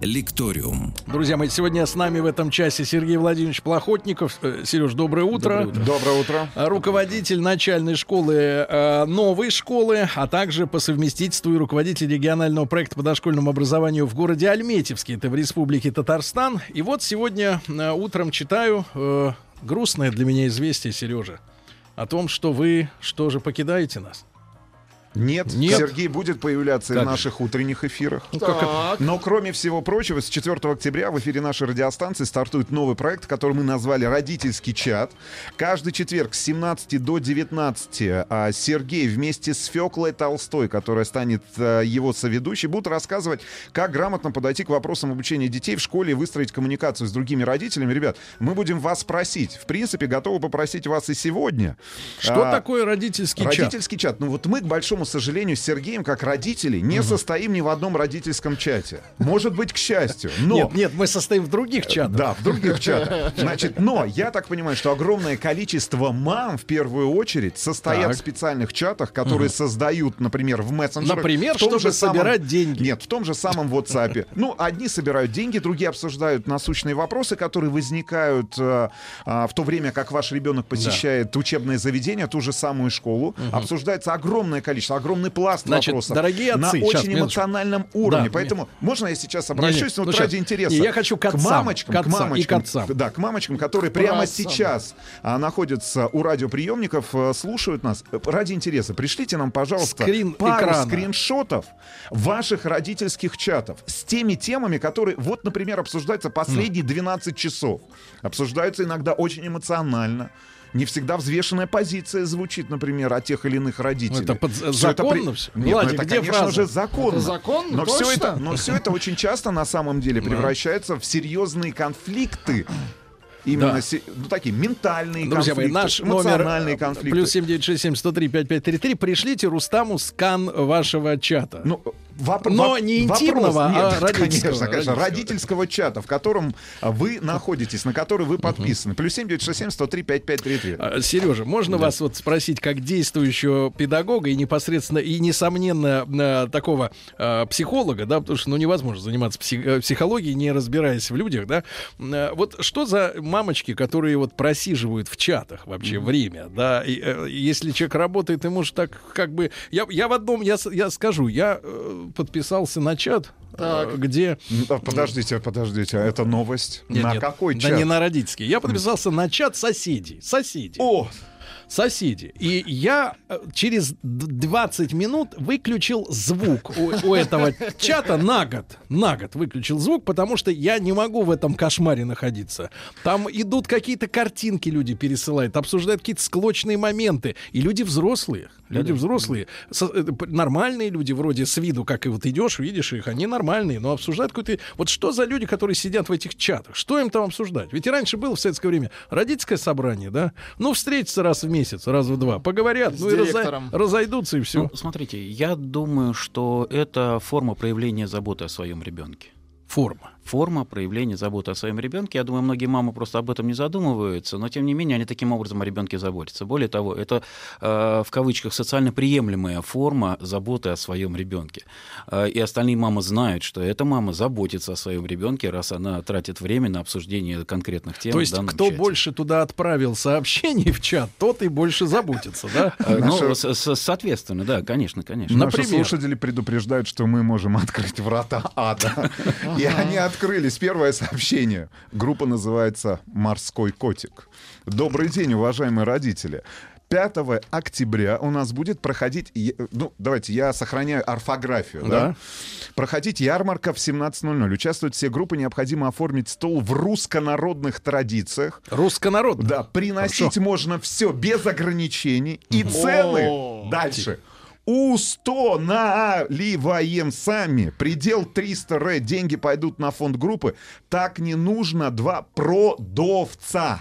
Лекториум. Друзья мои, сегодня с нами в этом часе Сергей Владимирович Плохотников. Э, Сереж, доброе утро. Доброе утро. Доброе утро. Руководитель начальной школы э, новой школы, а также по совместительству и руководитель регионального проекта по дошкольному образованию в городе Альметьевске, это в республике Татарстан. И вот сегодня э, утром читаю э, грустное для меня известие, Сережа, о том, что вы что же покидаете нас. Нет, Нет. Сергей будет появляться Как в наших утренних эфирах. Ну, как это? Но кроме всего прочего, с 4 октября в эфире нашей радиостанции стартует новый проект, который мы назвали «Родительский чат». Каждый четверг с 17 до 19 а, Сергей вместе с Феклой Толстой, которая станет а, его соведущей, будут рассказывать, как грамотно подойти к вопросам обучения детей в школе и выстроить коммуникацию с другими родителями. Ребят, мы будем вас просить. В принципе, готовы попросить вас и сегодня. Что А, такое родительский чат? Родительский чат. Ну вот мы, к большому сожалению, с Сергеем, как родители, не состоим ни в одном родительском чате. Может быть, к счастью. Но... Нет, нет, мы состоим в других чатах. Да, в других чатах. Значит, но я так понимаю, что огромное количество мам в первую очередь состоят Так. в специальных чатах, которые создают, например, в мессенджерах. Например, чтобы же самом- собирать деньги. Нет, в том же самом WhatsApp. Ну, одни собирают деньги, другие обсуждают насущные вопросы, которые возникают э, а, в то время, как ваш ребенок посещает учебное заведение, ту же самую школу. Обсуждается огромное количество, огромный пласт Значит, вопросов. дорогие на отцы, щас, очень минуточку. эмоциональном уровне. Да, Поэтому можно я сейчас обращусь, ну, вот ради интереса. Не, я хочу к отцам, мамочкам, к отцам и к мамочкам, отцам. Да, к мамочкам, которые прямо сейчас а, находятся у радиоприемников, а, слушают нас. Э, Ради интереса, пришлите нам, пожалуйста, Скрин пару экрана. скриншотов ваших родительских чатов с теми темами, которые, вот, например, обсуждаются последние 12 часов. Обсуждаются иногда очень эмоционально. Не всегда взвешенная позиция звучит, например, от тех или иных родителей. Это под- законно всё? Нет, ну Владик, это, где конечно фраза? же, законно. Это законно? Но все Точно? это, но все это очень часто на самом деле превращается в серьезные конфликты. Именно Да. се- ну, такие ментальные Друзья мои, конфликты, наш номер эмоциональные конфликты. плюс 7967-103-5533. Пришлите Рустаму скан вашего чата. Ну, воп- Но воп- не вопрос- интимного, а Нет, родительского, Конечно, конечно. родительского. Родительского чата, в котором а, вы находитесь, на который вы подписаны. Плюс 7967 103 5533. А, Сережа, можно вас вот спросить, как действующего педагога и непосредственно и несомненно такого э, психолога, да, потому что ну невозможно заниматься псих- э, психологией, не разбираясь в людях, да. Э, Вот что за мамочки, которые вот просиживают в чатах вообще время, да? И, э, если человек работает, ему же так как бы я я в одном я я скажу, я э, подписался на чат, э, Так. где да, Подождите, подождите, а это новость? Нет, на нет, какой да чат? не на родительский. Я подписался на чат соседей. Соседей. О, соседи. И я э, через д- 20 минут выключил звук у, у этого чата на год. На год выключил звук, потому что я не могу в этом кошмаре находиться. Там идут какие-то картинки, люди пересылают, обсуждают какие-то склочные моменты. И люди взрослые. Люди взрослые. со- э, нормальные люди, вроде с виду, как и вот идешь, видишь их, они нормальные, но обсуждают какой-то... Вот что за люди, которые сидят в этих чатах? Что им там обсуждать? Ведь и раньше было в советское время родительское собрание, да? Ну, встретятся раз в месяц, раз в два, поговорят, С ну и разо- директором. разойдутся, и все. Ну, смотрите, я думаю, что это форма проявления заботы о своем ребенке. Форма. Форма проявления заботы о своем ребенке. Я думаю, многие мамы просто об этом не задумываются, но тем не менее они таким образом о ребенке заботятся. Более того, это э, в кавычках социально приемлемая форма заботы о своем ребенке. Э, и остальные мамы знают, что эта мама заботится о своем ребенке, раз она тратит время на обсуждение конкретных тем. То в есть, данном кто чате. больше туда отправил сообщений в чат, тот и больше заботится, да? Э, Ну, с- с- соответственно, да, конечно, конечно. На- Наши слушатели предупреждают, что мы можем открыть врата ада. И они открылись. Первое сообщение. Группа называется «Морской котик». Добрый день, уважаемые родители. 5 октября у нас будет проходить, ну, давайте, я сохраняю орфографию, да? Да. Проходить ярмарка в 17.00. Участвуют все группы, необходимо оформить стол в русско-народных традициях. Русско-народный. Да, приносить Хорошо. можно все без ограничений. И цены дальше. Установливаем сами. Предел 300 р. Деньги пойдут на фонд группы. Так не нужно два продавца.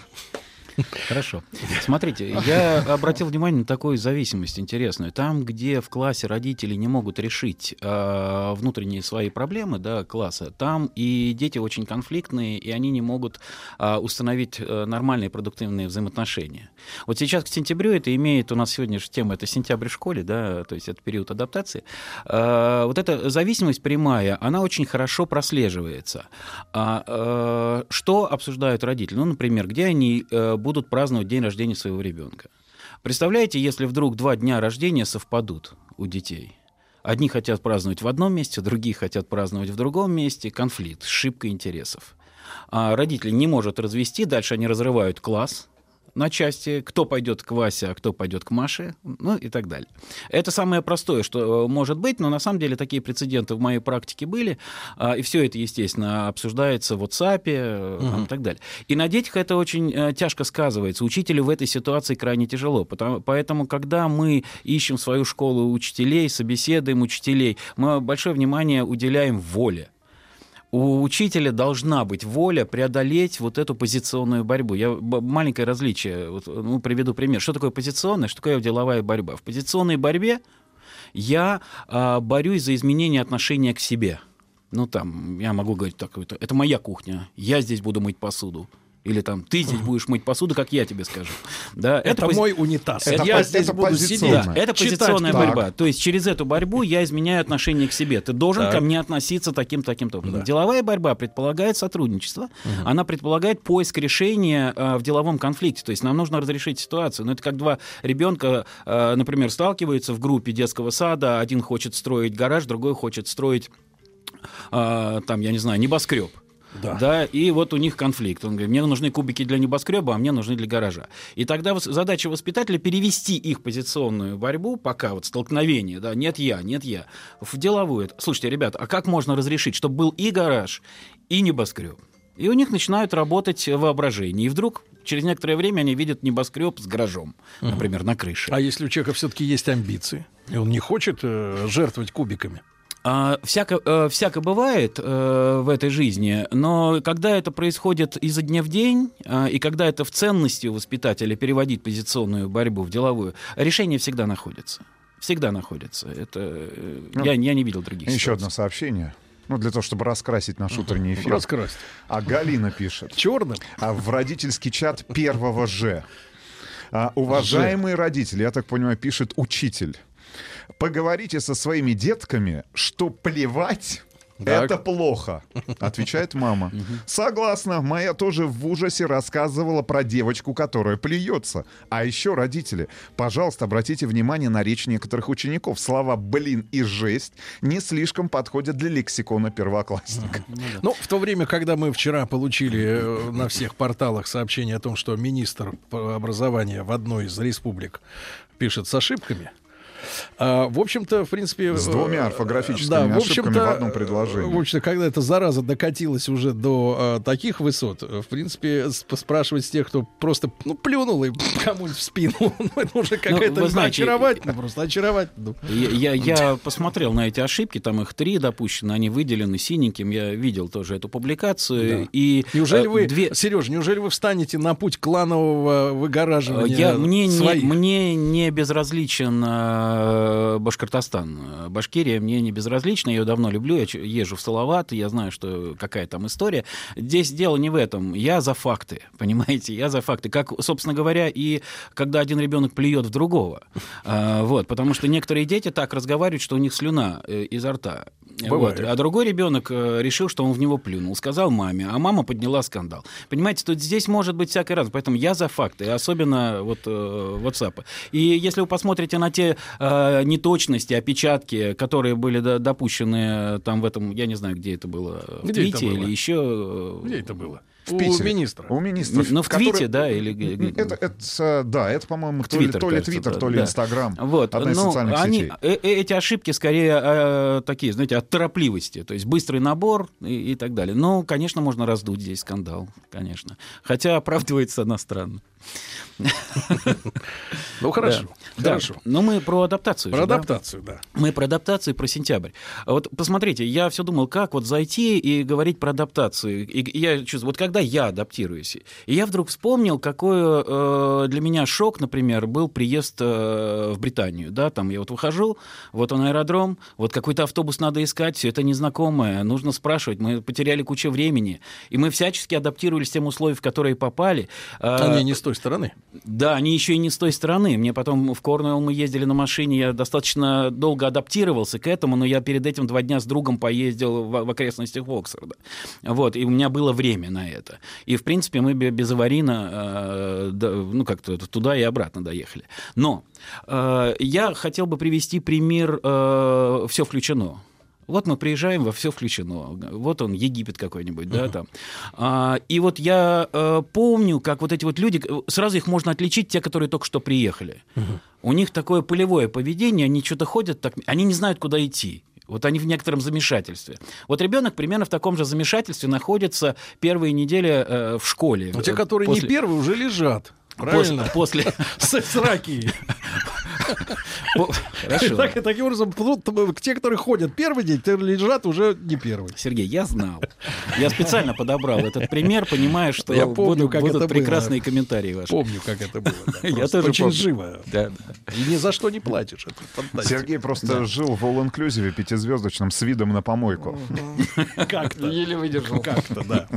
Хорошо. Смотрите, я обратил внимание на такую зависимость интересную. Там, где в классе родители не могут решить э, внутренние свои проблемы да, класса, там и дети очень конфликтные, и они не могут э, установить э, нормальные продуктивные взаимоотношения. Вот сейчас к сентябрю это имеет, у нас сегодня же тема, это сентябрь в школе, да, то есть это период адаптации. Э, вот эта зависимость прямая, она очень хорошо прослеживается. А, э, что обсуждают родители? Ну, например, где они э, будут праздновать день рождения своего ребенка? Представляете, если вдруг два дня рождения совпадут у детей? Одни хотят праздновать в одном месте, другие хотят праздновать в другом месте. Конфликт, шибка интересов. А родители не может развести, дальше они разрывают класс, на части, кто пойдет к Васе, а кто пойдет к Маше, ну и так далее. Это самое простое, что э, может быть, но на самом деле такие прецеденты в моей практике были, а, и все это, естественно, обсуждается в WhatsApp угу. и так далее. И на детях это очень э, тяжко сказывается. Учителю в этой ситуации крайне тяжело, потому, поэтому, когда мы ищем свою школу учителей, собеседуем учителей, мы большое внимание уделяем воле у учителя должна быть воля преодолеть вот эту позиционную борьбу. Я маленькое различие, вот, ну, приведу пример. Что такое позиционная, что такое деловая борьба? В позиционной борьбе я а, борюсь за изменение отношения к себе. Ну, там, я могу говорить так, это, это моя кухня, я здесь буду мыть посуду. Или там ты здесь будешь мыть посуду, как я тебе скажу. Да, это, это пози... мой унитаз. Это, я здесь это буду сидеть. Да, это позиционная Читать. борьба. Так. То есть через эту борьбу я изменяю отношение к себе. Ты должен так. ко мне относиться таким таким образом. Да. Деловая борьба предполагает сотрудничество. Угу. Она предполагает поиск решения э, в деловом конфликте. То есть нам нужно разрешить ситуацию. Но это как два ребенка, э, например, сталкиваются в группе детского сада. Один хочет строить гараж, другой хочет строить э, там, я не знаю, небоскреб. Да. да. И вот у них конфликт. Он говорит, мне нужны кубики для небоскреба, а мне нужны для гаража. И тогда задача воспитателя перевести их позиционную борьбу, пока вот столкновение, да, нет я, нет я, в деловую. Слушайте, ребята, а как можно разрешить, чтобы был и гараж, и небоскреб? И у них начинают работать воображение. И вдруг через некоторое время они видят небоскреб с гаражом, например, на крыше. А если у человека все-таки есть амбиции, и он не хочет э, жертвовать кубиками? А, всяко, э, всяко бывает э, в этой жизни, но когда это происходит изо дня в день, э, и когда это в ценности у воспитателя переводить позиционную борьбу в деловую, решение всегда находится. Всегда находится. Это ну, я, я не видел других. Еще одно сообщение. Ну, для того, чтобы раскрасить наш утренний эфир. Раскрасить. А Галина пишет. Черным? А в родительский чат первого Ж. А, уважаемые Ж. родители, я так понимаю, пишет учитель. Поговорите со своими детками, что плевать так. Это плохо, отвечает мама. Согласна, моя тоже в ужасе рассказывала про девочку, которая плюется. А еще родители, пожалуйста, обратите внимание на речь некоторых учеников. Слова «блин» и «жесть» не слишком подходят для лексикона первоклассника. Ну, в то время, когда мы вчера получили э, на всех порталах сообщение о том, что министр образования в одной из республик пишет с ошибками, а, в общем-то, в принципе... С двумя э, орфографическими да, в ошибками в одном предложении. В общем-то, когда эта зараза докатилась уже до а, таких высот, в принципе, спрашивать с тех, кто просто ну, плюнул и кому-нибудь в спину, ну, это уже ну, какая-то ну, очаровательно, просто очаровательно. Я, я, я посмотрел на эти ошибки, там их три допущены, они выделены синеньким, я видел тоже эту публикацию. Да. И, неужели э, вы, две... Сереж, неужели вы встанете на путь кланового выгораживания я, мне, своих? Не, мне не безразличен Э, Башкортостан. Башкирия мне не безразлична, я ее давно люблю, я езжу в Салават, я знаю, что какая там история. Здесь дело не в этом, я за факты, понимаете, я за факты. Как, собственно говоря, и когда один ребенок плюет в другого. А, вот, потому что некоторые дети так разговаривают, что у них слюна э, изо рта. Вот. А другой ребенок э, решил, что он в него плюнул, сказал маме, а мама подняла скандал. Понимаете, тут здесь может быть всякий раз, поэтому я за факты, особенно вот WhatsApp. И если вы посмотрите на те э, неточности, опечатки, которые были допущены э, там в этом, я не знаю, где это было, где в Твите или еще. Э, где это было? В Питере. У министра. У министра. Ну, в который... Твите, да? Или... Это, это, да, это, по-моему, то, Twitter, то ли Твиттер, то ли Инстаграм. Да. Вот. Одна из ну, социальных они, сетей. Э, эти ошибки скорее э, такие, знаете, от торопливости. То есть быстрый набор и, и так далее. Но, конечно, можно раздуть здесь скандал, конечно. Хотя оправдывается она странно. Ну хорошо, хорошо. Но мы про адаптацию. Про адаптацию, да. Мы про адаптацию, про сентябрь. Вот посмотрите, я все думал, как вот зайти и говорить про адаптацию. И я чувствую, вот когда я адаптируюсь. И я вдруг вспомнил, какой э, для меня шок, например, был приезд э, в Британию. Да, там я вот выхожу, вот он аэродром, вот какой-то автобус надо искать, все это незнакомое, нужно спрашивать. Мы потеряли кучу времени, и мы всячески адаптировались к тем условиям, в которые попали. Э, Они не с той стороны. Да, они еще и не с той стороны. Мне потом в Корнуэлл мы ездили на машине, я достаточно долго адаптировался к этому, но я перед этим два дня с другом поездил в, в окрестностях Оксфорда. Вот, и у меня было время на это. И, в принципе, мы безаварийно э, да, ну, как-то туда и обратно доехали. Но э, я хотел бы привести пример э, «Все включено». Вот мы приезжаем, во все включено. Вот он, Египет какой-нибудь, uh-huh. да, там. А, и вот я э, помню, как вот эти вот люди, сразу их можно отличить, те, которые только что приехали. Uh-huh. У них такое полевое поведение, они что-то ходят, так, они не знают, куда идти. Вот они в некотором замешательстве. Вот ребенок примерно в таком же замешательстве находится первые недели э, в школе. Но те, которые после... не первые, уже лежат. Правильно? После... С, с раки. Хорошо. Так, таким образом, те, которые ходят первый день, те лежат уже не первый. Сергей, я знал. Я специально подобрал этот пример, понимая, что я помню, будут, как будут это прекрасные было. комментарии ваши. Помню, как это было. Да. Я тоже очень помню. живо. Да, да. И ни за что не платишь. Это Сергей просто да. жил в all-inclusive пятизвездочном с видом на помойку. Как-то. Еле выдержал. Как-то, да.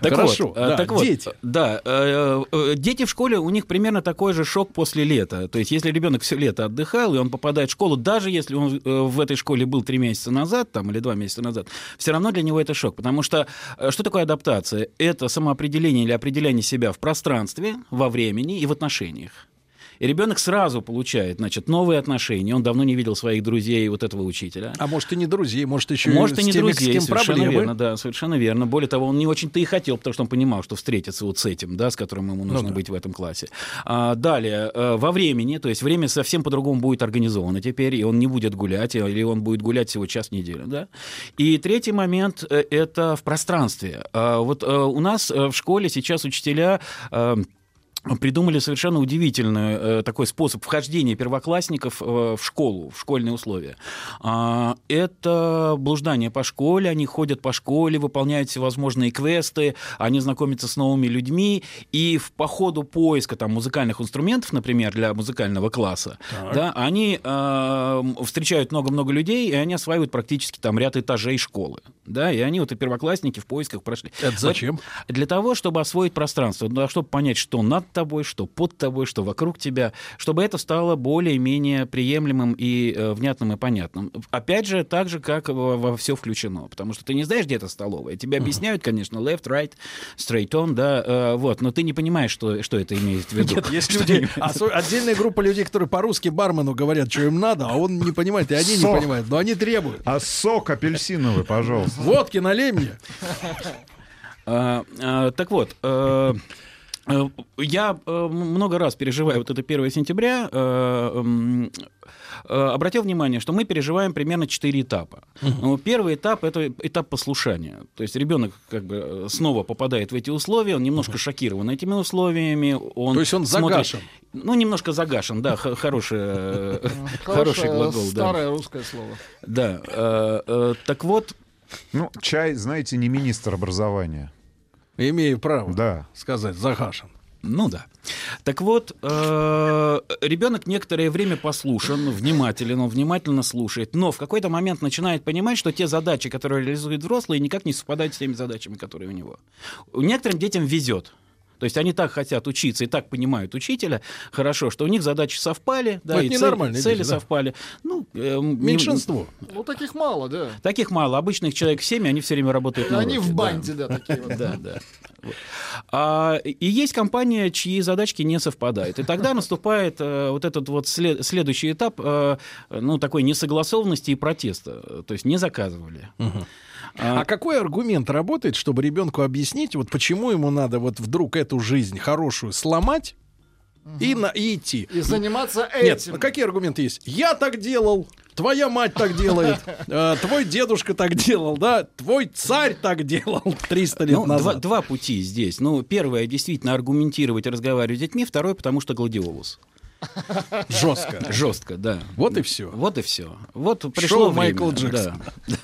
Так Хорошо. Вот, да, так вот, дети. Да, э, э, дети в школе, у них примерно такой же шок после лета. То есть, если ребенок все лето отдыхал, и он попадает в школу, даже если он э, в этой школе был три месяца назад, там, или два месяца назад, все равно для него это шок. Потому что э, что такое адаптация? Это самоопределение или определение себя в пространстве, во времени и в отношениях. И ребенок сразу получает, значит, новые отношения. Он давно не видел своих друзей, вот этого учителя. А может и не друзей, может еще может, и, и не теми, друзей, с кем совершенно проблемы. верно, да, совершенно верно. Более того, он не очень-то и хотел, потому что он понимал, что встретится вот с этим, да, с которым ему нужно ну, да. быть в этом классе. А, далее, э, во времени, то есть время совсем по-другому будет организовано теперь, и он не будет гулять, или он будет гулять всего час в неделю, да. И третий момент э, — это в пространстве. А, вот э, у нас в школе сейчас учителя придумали совершенно удивительный э, такой способ вхождения первоклассников э, в школу, в школьные условия. А, это блуждание по школе, они ходят по школе, выполняют всевозможные квесты, они знакомятся с новыми людьми, и в, по ходу поиска там, музыкальных инструментов, например, для музыкального класса, да, они э, встречают много-много людей, и они осваивают практически там ряд этажей школы. Да, и они вот и первоклассники в поисках прошли. Это зачем? Вот для того, чтобы освоить пространство, чтобы понять, что над тобой, что под тобой, что вокруг тебя, чтобы это стало более-менее приемлемым и э, внятным и понятным. Опять же, так же, как во, во все включено, потому что ты не знаешь, где это столовая. Тебе объясняют, конечно, left, right, straight on, да, э, вот, но ты не понимаешь, что, что это имеет в виду. Нет, есть люди, отдельная группа людей, которые по-русски бармену говорят, что им надо, а он не понимает, и они не понимают, но они требуют. А сок апельсиновый, пожалуйста. Водки налей мне. А, а, так вот, э, я э, много раз переживаю вот это 1 сентября, э, обратил внимание, что мы переживаем примерно 4 этапа. Uh-huh. Первый этап это этап послушания. То есть ребенок как бы снова попадает в эти условия, он немножко uh-huh. шокирован этими условиями. Он То есть он смотрит, загашен. Ну, немножко загашен, да, хороший, хороший глагол. Старое русское слово. Да. Так вот. Ну, чай, знаете, не министр образования. Имею право да. сказать, загашен. Ну да. Так вот, э, ребенок некоторое время послушан, внимателен, он внимательно слушает, но в какой-то момент начинает понимать, что те задачи, которые реализуют взрослые, никак не совпадают с теми задачами, которые у него. Некоторым детям везет. То есть они так хотят учиться и так понимают учителя хорошо, что у них задачи совпали, да, и цель, цели дети, совпали. Ну, э, Меньшинство. Ну, таких мало, да. Таких мало. Обычных человек 7, они все время работают на Они в банде, да, такие вот. Да, да. А, и есть компания, чьи задачки не совпадают. И тогда наступает э, вот этот вот след, следующий этап, э, ну, такой несогласованности и протеста. То есть не заказывали. Угу. А, а какой аргумент работает, чтобы ребенку объяснить, вот почему ему надо вот вдруг эту жизнь хорошую сломать? Угу. И, на, и идти. И заниматься этим. Нет, какие аргументы есть? Я так делал, твоя мать так делает, э, твой дедушка так делал, да, твой царь так делал 300 лет ну, назад. Два, два пути здесь. Ну, первое, действительно, аргументировать и разговаривать с детьми. Второе, потому что гладиолус. Жестко. Жестко, да. Вот и все. Вот и все. Вот пришло Шоу время. Майкл Джексон. Да.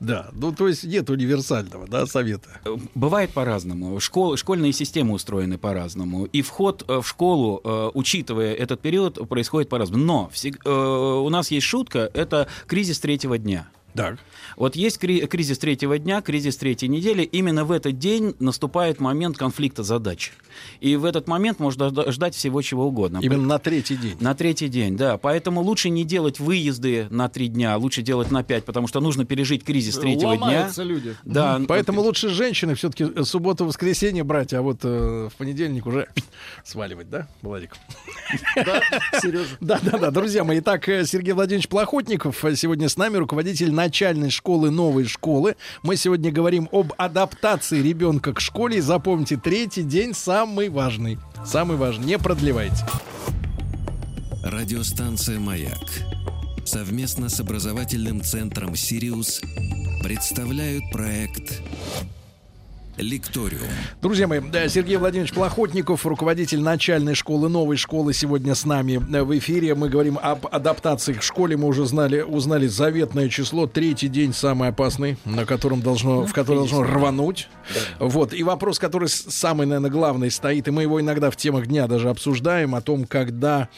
Да, ну то есть нет универсального, да, совета. Э, Бывает по-разному. Школ, школьные системы устроены по-разному. И вход э, в школу, э, учитывая этот период, происходит по-разному. Но всег- у нас есть шутка, это кризис третьего дня. Так. Вот есть кри- кризис третьего дня, кризис третьей недели. Именно в этот день наступает момент конфликта задач. И в этот момент можно жда- ждать всего чего угодно. Именно на третий день. На третий день, да. Поэтому лучше не делать выезды на три дня, лучше делать на пять, потому что нужно пережить кризис третьего дня. Ломаются люди. Да, Поэтому лучше женщины все-таки субботу-воскресенье брать, а вот э, в понедельник уже сваливать, да, Владик? Да, Сережа. Да, да, да, друзья мои. Итак, э, Сергей Владимирович Плохотников э, сегодня с нами, руководитель начальной школы новой школы. Мы сегодня говорим об адаптации ребенка к школе. И запомните, третий день самый важный. Самый важный. Не продлевайте. Радиостанция «Маяк» совместно с образовательным центром «Сириус» представляют проект «Лекториум». Друзья мои, Сергей Владимирович Плохотников, руководитель начальной школы, новой школы, сегодня с нами э, в эфире. Мы говорим об адаптации к школе. Мы уже знали, узнали заветное число. Третий день самый опасный, на котором должно, в который должно рвануть. Вот. И вопрос, который самый, наверное, главный стоит, и мы его иногда в темах дня даже обсуждаем, о том, когда,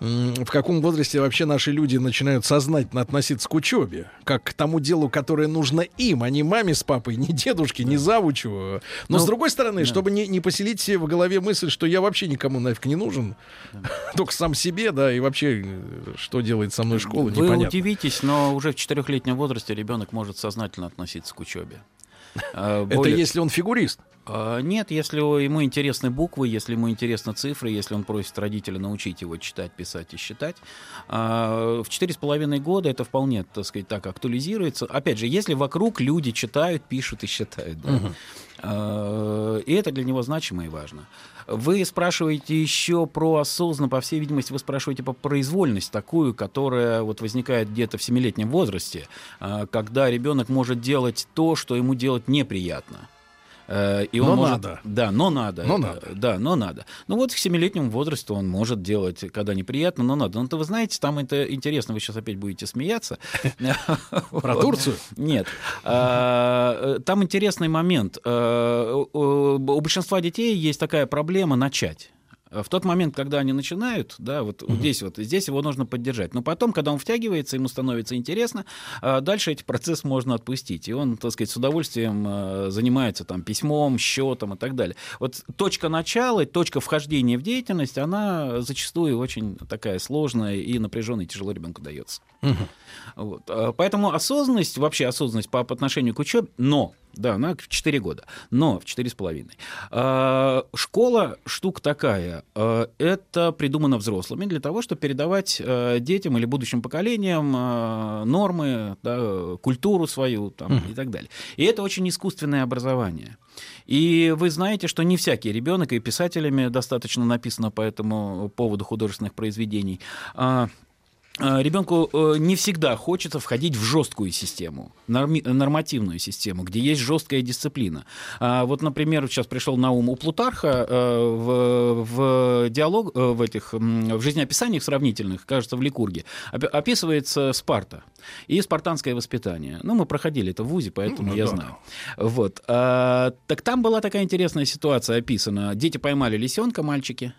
в каком возрасте вообще наши люди начинают сознательно относиться к учебе, как к тому делу, которое нужно им, а не маме с папой, не дедушке, не завучу. Но Ну, с другой стороны, чтобы не, не поселить себе в голове мысль, что я вообще никому нафиг не нужен, только сам себе, да, и вообще, э, что делает со мной школа, Вы непонятно. удивитесь, но уже в четырехлетнем возрасте ребенок может сознательно относиться к учебе. А, Это если он фигурист. А, Нет, если ему интересны буквы, если ему интересны цифры, если он просит родителя научить его читать, писать и считать, а, в четыре с половиной года это вполне, так сказать, так актуализируется. Опять же, если вокруг люди читают, пишут и считают. да. А, И это для него значимо и важно. Вы спрашиваете еще про осознанно, по всей видимости, вы спрашиваете про произвольность такую, которая вот возникает где-то в семилетнем возрасте, когда ребенок может делать то, что ему делать неприятно. Э, И он Но может, надо. Да, но надо. Но Э, надо. Да, но надо. Ну вот в семилетнем возрасте он может делать, когда неприятно, но надо. Но-то вы знаете, там это интересно, вы сейчас опять будете смеяться. Про. Турцию? Нет. А, э, Там интересный момент. Э, у большинства детей есть такая проблема начать. В тот момент, когда они начинают, да, вот здесь вот, здесь его нужно поддержать. Но потом, когда он втягивается, ему становится интересно, а дальше эти процесс можно отпустить. И он, так сказать, с удовольствием э, занимается там письмом, счетом и так далее. Вот точка начала, точка вхождения в деятельность, она зачастую очень такая сложная и напряженная, и тяжело ребенку дается. Вот. А, Поэтому осознанность, вообще осознанность по, по отношению к учебе, но, да, она в 4 года, но в 4,5. А, Школа штука такая, а, это придумано взрослыми для того, чтобы передавать детям или будущим поколениям нормы, да, культуру свою там, и так далее. И это очень искусственное образование. И вы знаете, что не всякий ребенок, и писателями достаточно написано по этому поводу художественных произведений, Ребенку не всегда хочется входить в жесткую систему, нормативную систему, где есть жесткая дисциплина. А Вот, например, сейчас пришел на ум у Плутарха э, в, в диалог, э, в этих в жизнеописаниях сравнительных, кажется, в Ликурге, опи- описывается Спарта и спартанское воспитание. Ну, мы проходили это в ВУЗе, поэтому Ну, я да. знаю. Вот. А, Так там была такая интересная ситуация описана. Дети поймали лисенка, мальчики,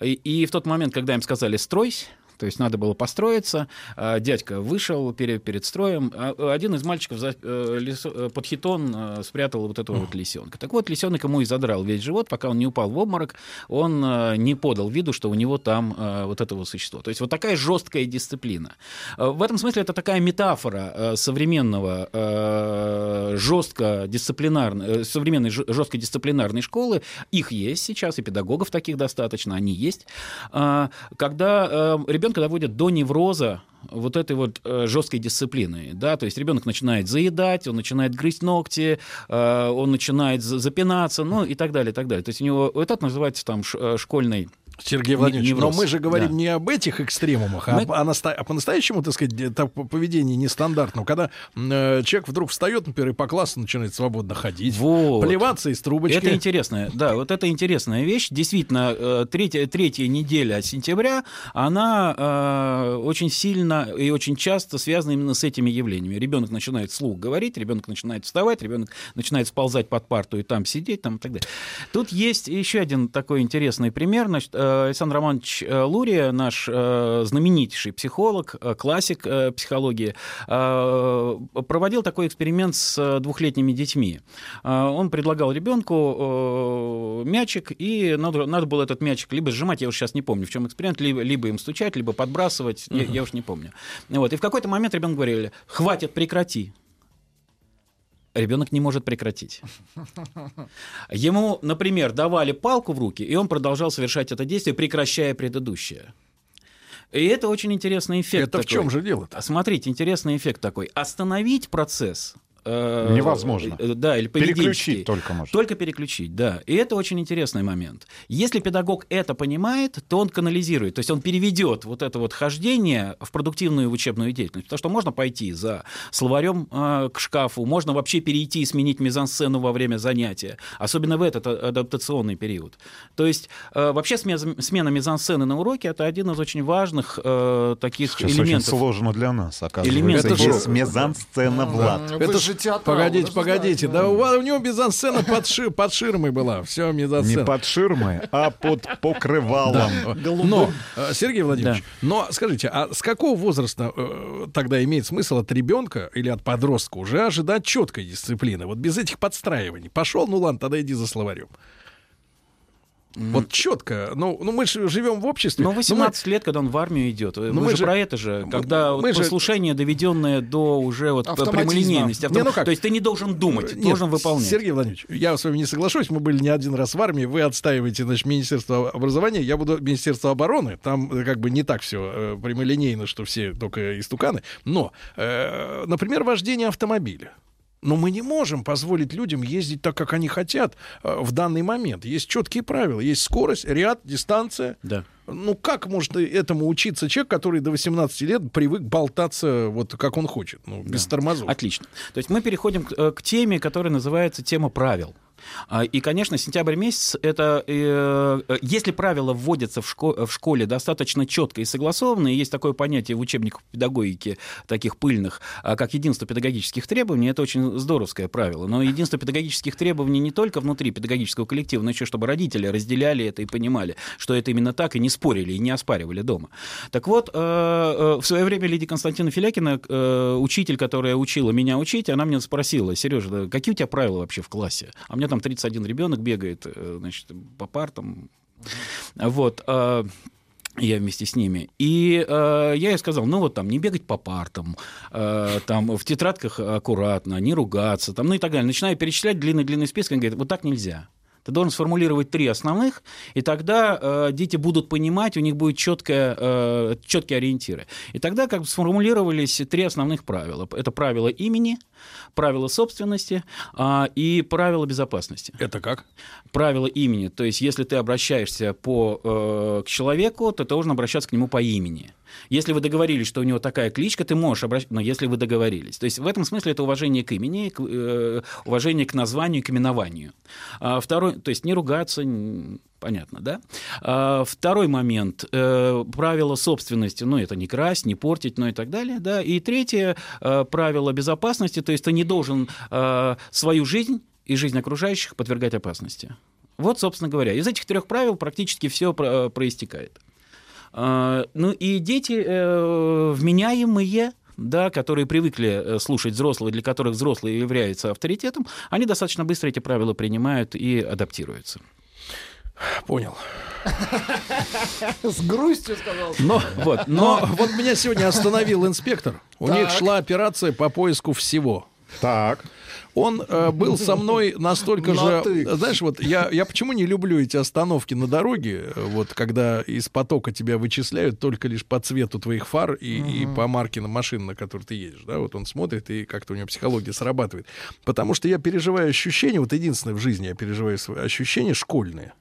и, и в тот момент, когда им сказали «стройсь», то есть надо было построиться. а, Дядька вышел перед, перед строем. а Один из мальчиков за- э, лисо- э, под хитон э, спрятал вот этого вот лисенка. Так вот, лисенок ему и задрал весь живот, пока он не упал в обморок, он э, не подал виду, что у него там э, вот это вот существо. То есть вот такая жесткая дисциплина. Э, В этом смысле это такая метафора э, современного э, жестко дисциплинарной, современной ж- жестко дисциплинарной школы. Их есть сейчас, и педагогов таких достаточно, они есть. А, Когда э, ребенка доводят до невроза вот этой вот э, жесткой дисциплины, да, то есть ребенок начинает заедать, он начинает грызть ногти, э, он начинает за- запинаться, ну и так далее, и так далее. То есть у него вот это называется там ш- э, школьной Сергей Владимирович, невроз, но мы же говорим да. не об этих экстремумах, а, Мы- об- а, наста- а по-настоящему, так сказать, это поведение нестандартное. Когда э, человек вдруг встает, например, и по классу начинает свободно ходить, Вот. плеваться из трубочки. Это интересная, да, вот это интересная вещь. Действительно, э, третья, третья неделя сентября, она э, очень сильно и очень часто связана именно с этими явлениями. Ребенок начинает вслух говорить, ребенок начинает вставать, ребенок начинает сползать под парту и там сидеть, там и так далее. Тут есть еще один такой интересный пример. Значит, э, Александр Романович э, Лурия, наш э, знаменитейший психолог, э, классик психологии, проводил такой эксперимент с двухлетними детьми. Он предлагал ребенку мячик, и надо, надо было этот мячик либо сжимать, я уже сейчас не помню, в чем эксперимент, либо, либо им стучать, либо подбрасывать, я, я уж не помню. Вот. И в какой-то момент ребенок говорили, хватит, прекрати. Ребенок не может прекратить. Ему, например, давали палку в руки, и он продолжал совершать это действие, прекращая предыдущее. И это очень интересный эффект. Это в такой. чем же дело-то? А Смотрите, интересный эффект такой. Остановить процесс э, Невозможно. э, Да, или. Переключить только можно. Только переключить, да. И это очень интересный момент. Если педагог это понимает, то он канализирует, то есть он переведет вот это вот хождение в продуктивную учебную деятельность. Потому что можно пойти за словарем э, к шкафу, можно вообще перейти и сменить мизансцену во время занятия, особенно в этот а- адаптационный период. То есть э, вообще смена, смена мизансцены на уроке это один из очень важных э, таких Сейчас очень элементов. сложно для нас, оказывается. Элементы есть шоу. мезансцена, Влад. Это же театрал, Погодите, погодите. знаете, Да у, вас- у него мизансцена под, ши- под ширмой была. Все, Не мизансцена. под ширмой, а под покрывалом. Но, э, Сергей Владимирович, но скажите, а с какого возраста э, тогда имеет смысл от ребенка или от подростка уже ожидать четкой дисциплины? Вот без этих подстраиваний. Пошел, ну ладно, тогда иди за словарем. Вот четко. Ну, ну мы же живем в обществе. Ну, мы- 18 лет, когда он в армию идет. Ну, мы, мы же, про это же, когда мы вот же- послушание, доведенное до уже вот прямолинейности. Не, ну как? То есть ты не должен думать, ты Нет, должен выполнять. Сергей Владимирович, я с вами не соглашусь. Мы были не один раз в армии. Вы отстаиваете, значит, Министерство образования. Я буду Министерство обороны. Там э, как бы не так все прямолинейно, что все только истуканы. Но, э, например, вождение автомобиля. Но мы не можем позволить людям ездить так, как они хотят э, в данный момент. Есть четкие правила. Есть скорость, ряд, дистанция. Да. Ну, как может этому учиться человек, который до 18 лет привык болтаться вот как он хочет, ну, без тормозов? Отлично. То есть мы переходим к, э, к теме, которая называется тема правил. А, И, конечно, сентябрь месяц это э, э, если правила вводятся в, шко- в школе достаточно четко и согласованно, и есть такое понятие в учебниках педагогики таких пыльных, а, как единство педагогических требований, это очень здоровское правило. Но единство педагогических требований не только внутри педагогического коллектива, но еще чтобы родители разделяли это и понимали, что это именно так, и не спорили, и не оспаривали дома. Так вот, э, э, в свое время Лидия Константина Филякина, э, учитель, которая учила меня учить, она меня спросила, Сережа, какие у тебя правила вообще в классе? А у меня там 31 ребенок бегает, э, значит, по партам. Вот. э, я вместе с ними. И э, я ей сказал, ну вот там, не бегать по партам, э, там в тетрадках аккуратно, не ругаться, там, ну и так далее. Начинаю перечислять длинный-длинный список, он говорит, вот так нельзя. Ты должен сформулировать три основных, и тогда э, дети будут понимать, у них будет четкое, э, четкие ориентиры. И тогда как бы сформулировались три основных правила. Это правило имени, правило собственности а, и правило безопасности Это как? правило имени. То есть, если ты обращаешься по, э, к человеку, то ты должен обращаться к нему по имени. Если вы договорились, что у него такая кличка, ты можешь обращаться, но если вы договорились. То есть, в этом смысле это уважение к имени, к, э, уважение к названию, к именованию. А второй, то есть, не ругаться, понятно, да? А второй момент, э, правило собственности, ну, это не красть, не портить, ну и так далее, да. И третье, э, правило безопасности, то есть, ты не должен э, свою жизнь и жизнь окружающих подвергать опасности. Вот, собственно говоря, из этих трех правил практически все проистекает. А, Ну и дети вменяемые, да, которые привыкли э, слушать взрослых, для которых взрослые являются авторитетом, они достаточно быстро эти правила принимают и адаптируются. Понял. С грустью сказал. Но, Вот, но но вот меня сегодня остановил инспектор. У них Так. шла операция по поиску всего. Так. Он э, был со мной настолько На же... «ты». Знаешь, вот я, я почему не люблю эти остановки на дороге, э, вот когда из потока тебя вычисляют только лишь по цвету твоих фар и, и по марке на машин, на которой ты едешь. Да, вот он смотрит, и как-то у него психология срабатывает. Потому что я переживаю ощущения, вот единственное в жизни я переживаю свои ощущения школьные.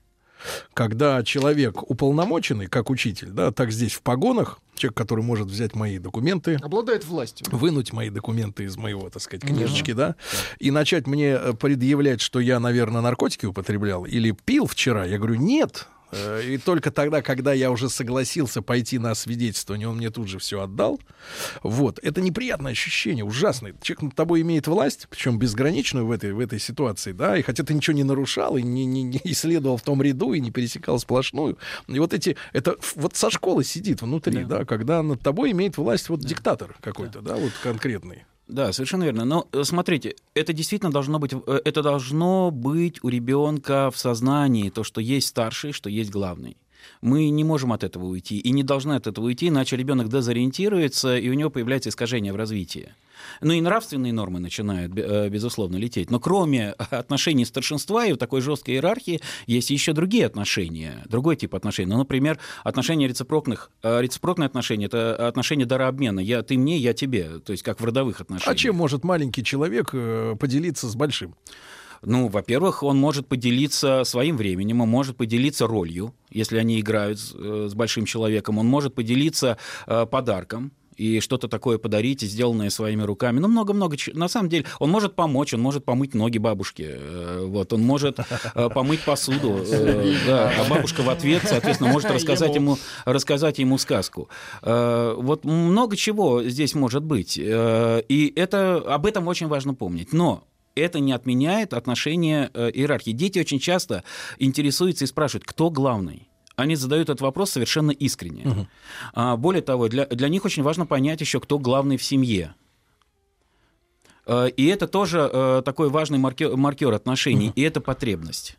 Когда человек уполномоченный, как учитель, да, так здесь в погонах, человек, который может взять мои документы, Обладает властью. вынуть мои документы из моего, так сказать, книжечки, да, и начать мне э, предъявлять, что я, наверное, наркотики употреблял или пил вчера. Я говорю, нет. Э, И только тогда, когда я уже согласился пойти на свидетельствование, он мне тут же все отдал. Вот. Это неприятное ощущение, ужасное. Человек над тобой имеет власть, причем безграничную в этой, в этой ситуации, да, и хотя ты ничего не нарушал, и не, не, не исследовал в том ряду, и не пересекал сплошную. И вот эти, это вот со школы сидит внутри, да, когда над тобой имеет власть вот диктатор какой-то, да, вот конкретный. Да, совершенно верно. Но э, смотрите, это действительно должно быть, э, это должно быть у ребенка в сознании, то, что есть старший, что есть главный. Мы не можем от этого уйти и не должны от этого уйти, иначе ребенок дезориентируется, и у него появляется искажение в развитии. Ну и нравственные нормы начинают, э, безусловно, лететь. Но кроме отношений старшинства и вот такой жесткой иерархии, есть еще другие отношения, другой тип отношений. Ну, например, отношения рецепрокных. э, Рецепрокные отношения — это отношения дарообмена. Я, ты мне, я тебе. То есть как в родовых отношениях. А чем может маленький человек э, поделиться с большим? Ну, во-первых, он может поделиться своим временем, он может поделиться ролью, если они играют с, э, с большим человеком, он может поделиться э, подарком и что-то такое подарить, сделанное своими руками. Ну, много-много. На самом деле, он может помочь, он может помыть ноги бабушке, э, вот, он может э, помыть посуду, да, а бабушка в ответ, соответственно, может рассказать ему, рассказать ему сказку. Вот много чего здесь может быть. И это, об этом очень важно помнить. Но это не отменяет отношения э, иерархии. Дети очень часто интересуются и спрашивают, кто главный. Они задают этот вопрос совершенно искренне. А, более того, для, для них очень важно понять еще, кто главный в семье. Э, И это тоже э, такой важный маркер, маркер отношений, и это потребность.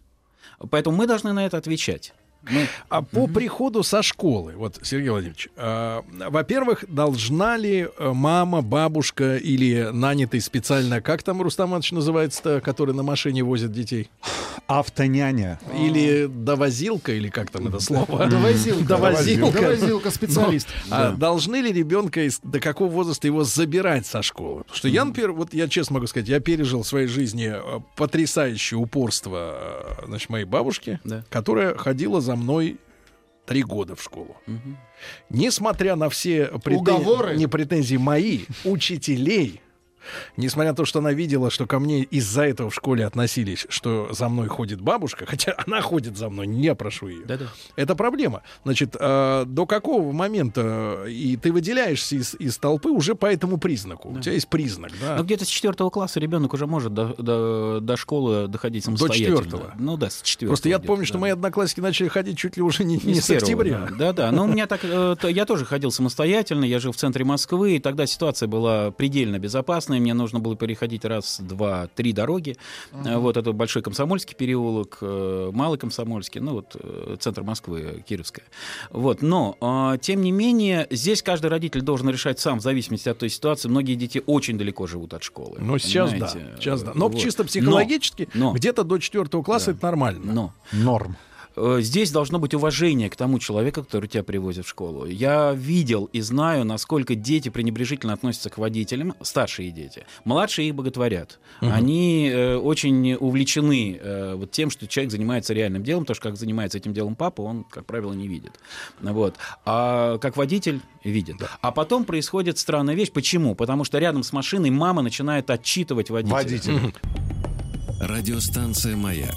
Поэтому мы должны на это отвечать. Мы- А по приходу со школы, вот, Сергей Владимирович, э, во-первых, должна ли э, мама, бабушка или нанятый специально, как там Рустам Иванович называется-то, который на машине возит детей? Автоняня. Или довозилка, или как там это слово? Довозилка. Довозилка. Довозилка, специалист. А должны ли ребенка до какого возраста его забирать со школы? Потому что я, например, вот я честно могу сказать, я пережил в своей жизни э, потрясающее упорство э, значит, моей бабушки, которая ходила за мной три года в школу. Несмотря на все претен- Уговоры? не претензии мои, учителей, Несмотря на то, что она видела, что ко мне из-за этого в школе относились, что за мной ходит бабушка, хотя она ходит за мной, не прошу ее. Да-да. Это проблема. Значит, э, до какого момента э, и ты выделяешься из, из толпы уже по этому признаку? У тебя есть признак, да? Ну, где-то с четвертого класса ребенок уже может до, до, до школы доходить самостоятельно. четвертого? Ну да, с четвертого. Просто я помню, что да. мои одноклассники начали ходить чуть ли уже не, не Не с первого, октября. Да, да. Но у меня так, э, я тоже ходил самостоятельно, я жил в центре Москвы, и тогда ситуация была предельно безопасной. Мне нужно было переходить раз, два, три дороги. Э, Вот это большой комсомольский переулок, э, малый комсомольский, ну вот э, центр Москвы, Кировская. Вот. Но, тем не менее, здесь каждый родитель должен решать сам, в зависимости от той ситуации. Многие дети очень далеко живут от школы. Ну, сейчас да. Сейчас да. Но Вот. чисто психологически, Но- но- где-то до четвертого класса это нормально. но Норм. Э, Здесь должно быть уважение к тому человеку, который тебя привозит в школу. Я видел и знаю, насколько дети пренебрежительно относятся к водителям, старшие дети. Младшие их боготворят. Они э, очень увлечены э, вот тем, что человек занимается реальным делом, потому что как занимается этим делом папа, он, как правило, не видит. Вот. А как водитель видит. А потом происходит странная вещь. Почему? Потому что рядом с машиной мама начинает отчитывать водителя. Водитель. Радиостанция «Маяк»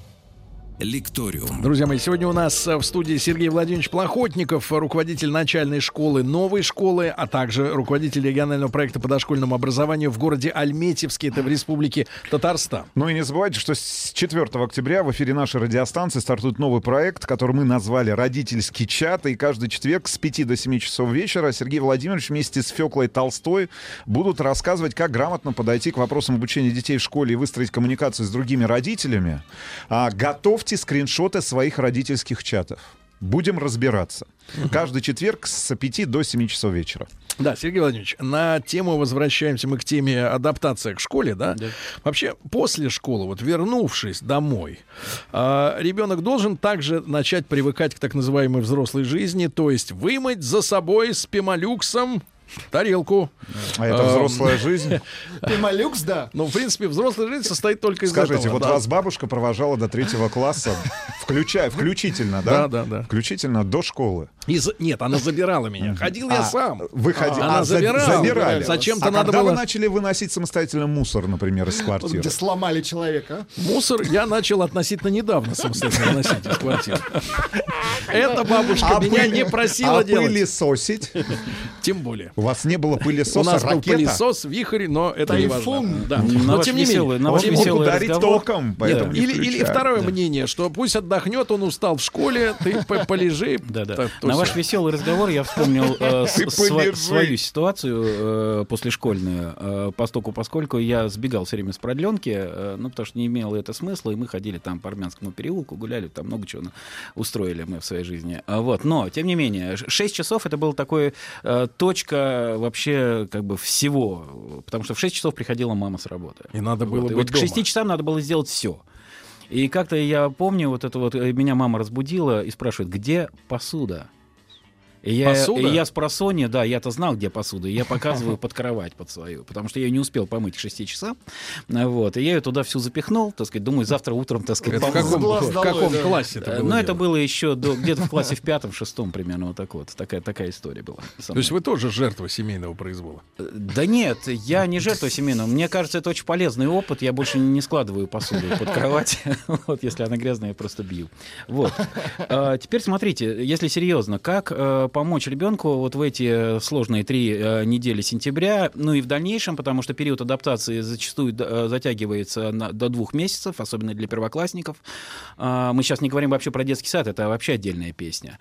«Лекториум». Друзья мои, сегодня у нас э, в студии Сергей Владимирович Плохотников, руководитель начальной школы, новой школы, а также руководитель регионального проекта по дошкольному образованию в городе Альметьевске, это в республике Татарстан. Ну и не забывайте, что с 4 октября в эфире нашей радиостанции стартует новый проект, который мы назвали «Родительский чат». И каждый четверг с 5 до 7 часов вечера Сергей Владимирович вместе с Феклой Толстой будут рассказывать, как грамотно подойти к вопросам обучения детей в школе и выстроить коммуникацию с другими родителями. А, готовьте скриншоты своих родительских чатов. Будем разбираться. Каждый четверг с 5 до 7 часов вечера. Да, Сергей Владимирович, на тему возвращаемся мы к теме адаптация к школе, да? Да. Вообще, после школы, вот вернувшись домой, а, ребенок должен также начать привыкать к так называемой взрослой жизни, то есть вымыть за собой с пемолюксом тарелку. А это Эм, взрослая жизнь. Пемолюкс, да. Ну, в принципе, взрослая жизнь состоит только из Скажите, этого. вот да. вас бабушка провожала до третьего класса, включая, включительно, Да, да? да, да. Включительно до школы. Из- Нет, она забирала меня. Ходил я А, сам. Вы ходи- Она а, за- забирала. забирали. Зачем-то а надо когда было- вы начали выносить самостоятельно мусор, например, из квартиры? Где сломали человека. Мусор я начал относительно недавно самостоятельно носить из квартиры. Эта бабушка меня пыль- не просила а делать. пылесосить? Тем более. У вас не было У пылесоса, нас был ракета? пылесос, вихрь, но это не Тайфун. важно. Да. На Но тем не менее. на Он мог веселый ударить разговор. током, поэтому не Или, или второе мнение, что пусть отдохнет, он устал в школе, ты по- полежи. Да, да. На ваш веселый разговор я вспомнил э, свою ситуацию э, послешкольную, э, постоку, поскольку я сбегал все время с продленки, ну, потому что не имело это смысла, и мы ходили там по Армянскому переулку, гуляли, там много чего на- устроили мы в своей жизни. А Вот. Но, тем не менее, 6 часов это была такая э, точка вообще как бы всего, потому что в 6 часов приходила мама с работы. И надо было Вот. И быть вот к дома. 6 часам надо было сделать все. И как-то я помню, вот это вот э, меня мама разбудила и спрашивает, где посуда? И я, Посуда? и я с просонья, да, я-то знал, где посуда, и я показываю под кровать под свою, потому что я ее не успел помыть к 6 часам. Вот, и я ее туда всю запихнул, так сказать, думаю, завтра утром, так сказать, Это в каком, в каком да. классе это Э, было? Но это дело? было еще до, где-то в классе в пятом, шестом примерно, вот так вот. Такая, такая история была. То есть вы тоже жертва семейного произвола. Э, Да нет, я не жертва семейного. Мне кажется, это очень полезный опыт. Я больше не складываю посуду под кровать. Вот, если она грязная, я просто бью. Вот. А, Теперь смотрите, если серьезно, как э, помочь ребенку вот в эти сложные три э, недели сентября, ну и в дальнейшем, потому что период адаптации зачастую э, затягивается на- до двух месяцев, особенно для первоклассников. А, Мы сейчас не говорим вообще про детский сад, это вообще отдельная песня.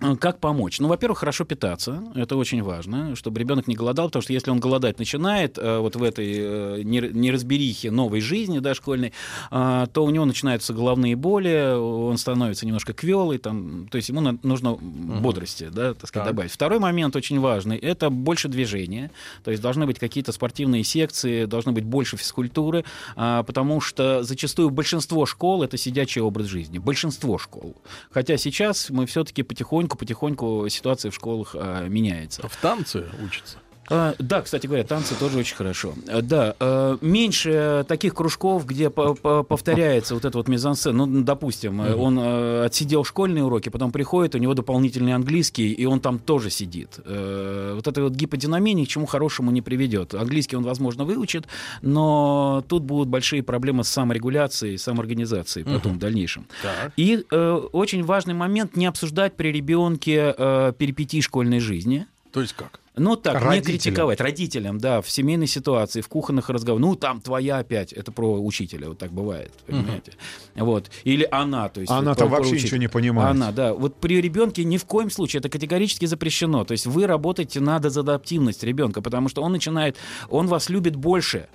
А, Как помочь? Ну, во-первых, хорошо питаться. Это очень важно, чтобы ребенок не голодал, потому что если он голодать начинает э, вот в этой э, нер- неразберихе новой жизни, да, школьной, а, то у него начинаются головные боли, он становится немножко квелый, там, то есть ему нужно бодрости, да, так сказать, Так. добавить. Второй момент очень важный — это больше движения, то есть должны быть какие-то спортивные секции, должно быть больше физкультуры, а, потому что зачастую большинство школ — это сидячий образ жизни, большинство школ. Хотя сейчас мы все-таки потихоньку, потихоньку ситуация в школах а, меняется. В танце учится. А, да, кстати говоря, танцы тоже очень хорошо. А, Да, э, меньше таких кружков, где по- по- повторяется вот этот вот мизансцен. Ну, допустим, э, он э, отсидел школьные уроки, потом приходит, у него дополнительный английский, и он там тоже сидит. Э, Вот это вот гиподинамия ни к чему хорошему не приведет. Английский он, возможно, выучит, но тут будут большие проблемы с саморегуляцией, самоорганизацией потом в дальнейшем. Так. И э, очень важный момент не обсуждать при ребенке э, перипетии школьной жизни. То есть как? Ну так, не Родителям. критиковать родителям, да, в семейной ситуации, в кухонных разговорах. Ну там твоя опять, это про учителя, вот так бывает, понимаете? Вот. Или она, то есть. Она вот там вообще учителя. ничего не понимает. Она, да. Вот при ребенке ни в коем случае это категорически запрещено. То есть вы работаете над адаптивность ребенка, потому что он начинает, он вас любит больше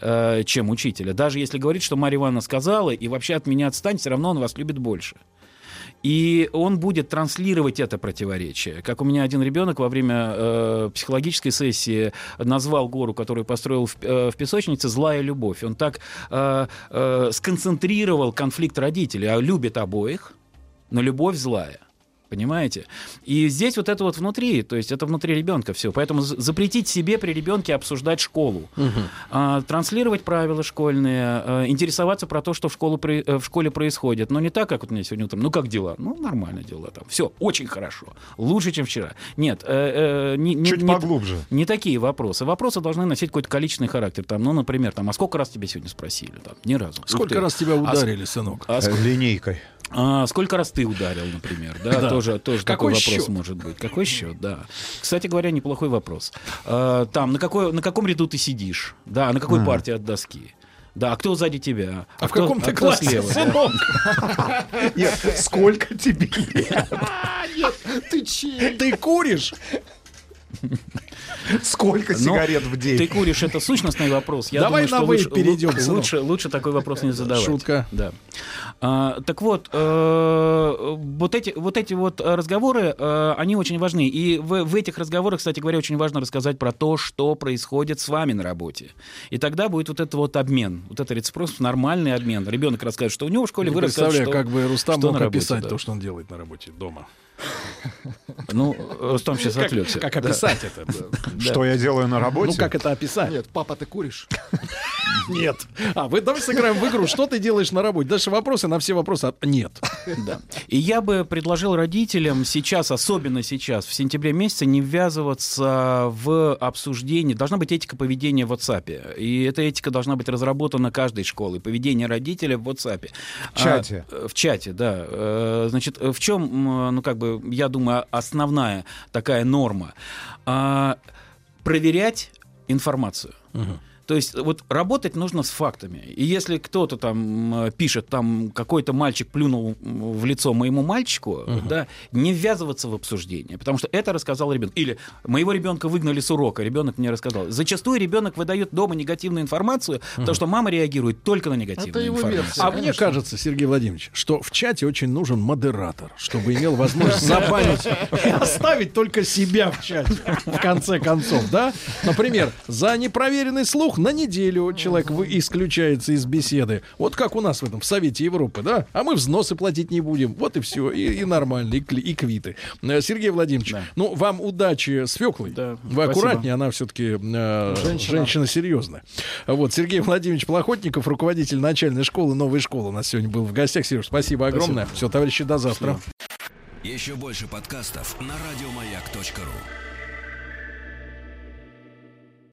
э, чем учителя. Даже если говорит, что Марья Ивановна сказала, и вообще от меня отстань, все равно он вас любит больше. И он будет транслировать это противоречие. Как у меня один ребенок во время э, психологической сессии назвал гору, которую построил в, э, в песочнице, злая любовь. Он так э, э, сконцентрировал конфликт родителей, а любит обоих, но любовь злая. Понимаете? И здесь вот это вот внутри, то есть это внутри ребенка все. Поэтому запретить себе при ребенке обсуждать школу, а, транслировать правила школьные, а, интересоваться про то, что в, школу, э, в школе происходит. Но не так, как вот у меня сегодня утром. Ну как дела? Ну нормально дела там. Все, очень хорошо. Лучше, чем вчера. Нет, э, э, не, не- Чуть не- поглубже. не такие вопросы. Вопросы должны носить какой-то количественный характер. Там, ну, например, там, а сколько раз тебя сегодня спросили? Там, ни разу. Сколько ты. раз тебя А ударили, сынок? А ск- Э, Линейкой. А, сколько раз ты ударил, например, да, Да. тоже, тоже Какой такой вопрос счет? может быть. Какой счет, да. Кстати говоря, неплохой вопрос. А, там, на, какой, на каком ряду ты сидишь, да, на какой партии от доски. Да, а кто сзади тебя? А в кто- каком ты кто классе, слева, сынок? Нет, сколько тебе лет? Ты чей? Ты куришь? Сколько Ну, сигарет в день? Ты куришь, это сущностный вопрос. Я Давай думаю, что на лучше, вейп перейдем, лучше, лучше такой вопрос не задавать. Шутка. Да. А, так вот, э, вот, эти, вот эти вот э, разговоры, э, они очень важны. И в, в этих разговорах, кстати говоря, очень важно рассказать про то, что происходит с вами на работе. И тогда будет вот этот вот обмен, вот это рецепрос, нормальный обмен. Ребенок расскажет, что у него в школе, Не вы расскажете, что, как бы Рустам что мог на работе, описать да. то, что он делает на работе дома. Ну, Рустам сейчас Как, отвлекся. как Да. описать это? Что я делаю на работе? Ну, как это описать? Нет, папа, ты куришь? Нет. А, вы давай сыграем в игру. Что ты делаешь на работе? Дальше вопросы, на все вопросы от- нет. Да. И я бы предложил родителям сейчас, особенно сейчас, в сентябре месяце, не ввязываться в обсуждение. Должна быть этика поведения в WhatsApp. И эта этика должна быть разработана каждой школой. Поведение родителя в WhatsApp. В чате. А, в чате, да. Э, Значит, в чем, ну, как бы, я думаю, основная такая норма? А, Проверять информацию. То есть вот работать нужно с фактами. И если кто-то там э, пишет, там какой-то мальчик плюнул в лицо моему мальчику, да, не ввязываться в обсуждение, потому что это рассказал ребенок. Или моего ребенка выгнали с урока, ребенок мне рассказал. Зачастую ребенок выдает дома негативную информацию, потому что мама реагирует только на негативную Это его информацию. версия. А мне конечно. кажется, Сергей Владимирович, что в чате очень нужен модератор, чтобы имел возможность забанить и оставить только себя в чате, в конце концов, да? Например, за непроверенный слух на неделю человек вы- исключается из беседы. Вот как у нас в этом, в Совете Европы, да? А мы взносы платить не будем. Вот и все. И, и нормально, и, и квиты. Э, Сергей Владимирович, Да. ну, вам удачи с Феклой. Да, Вы спасибо. аккуратнее, она все-таки женщина. женщина серьезная. Вот, Сергей Владимирович Плохотников, руководитель начальной школы «Новая школа» у нас сегодня был в гостях. Сереж, спасибо огромное. Все, товарищи, до завтра. Еще больше подкастов на радиомаяк.ру.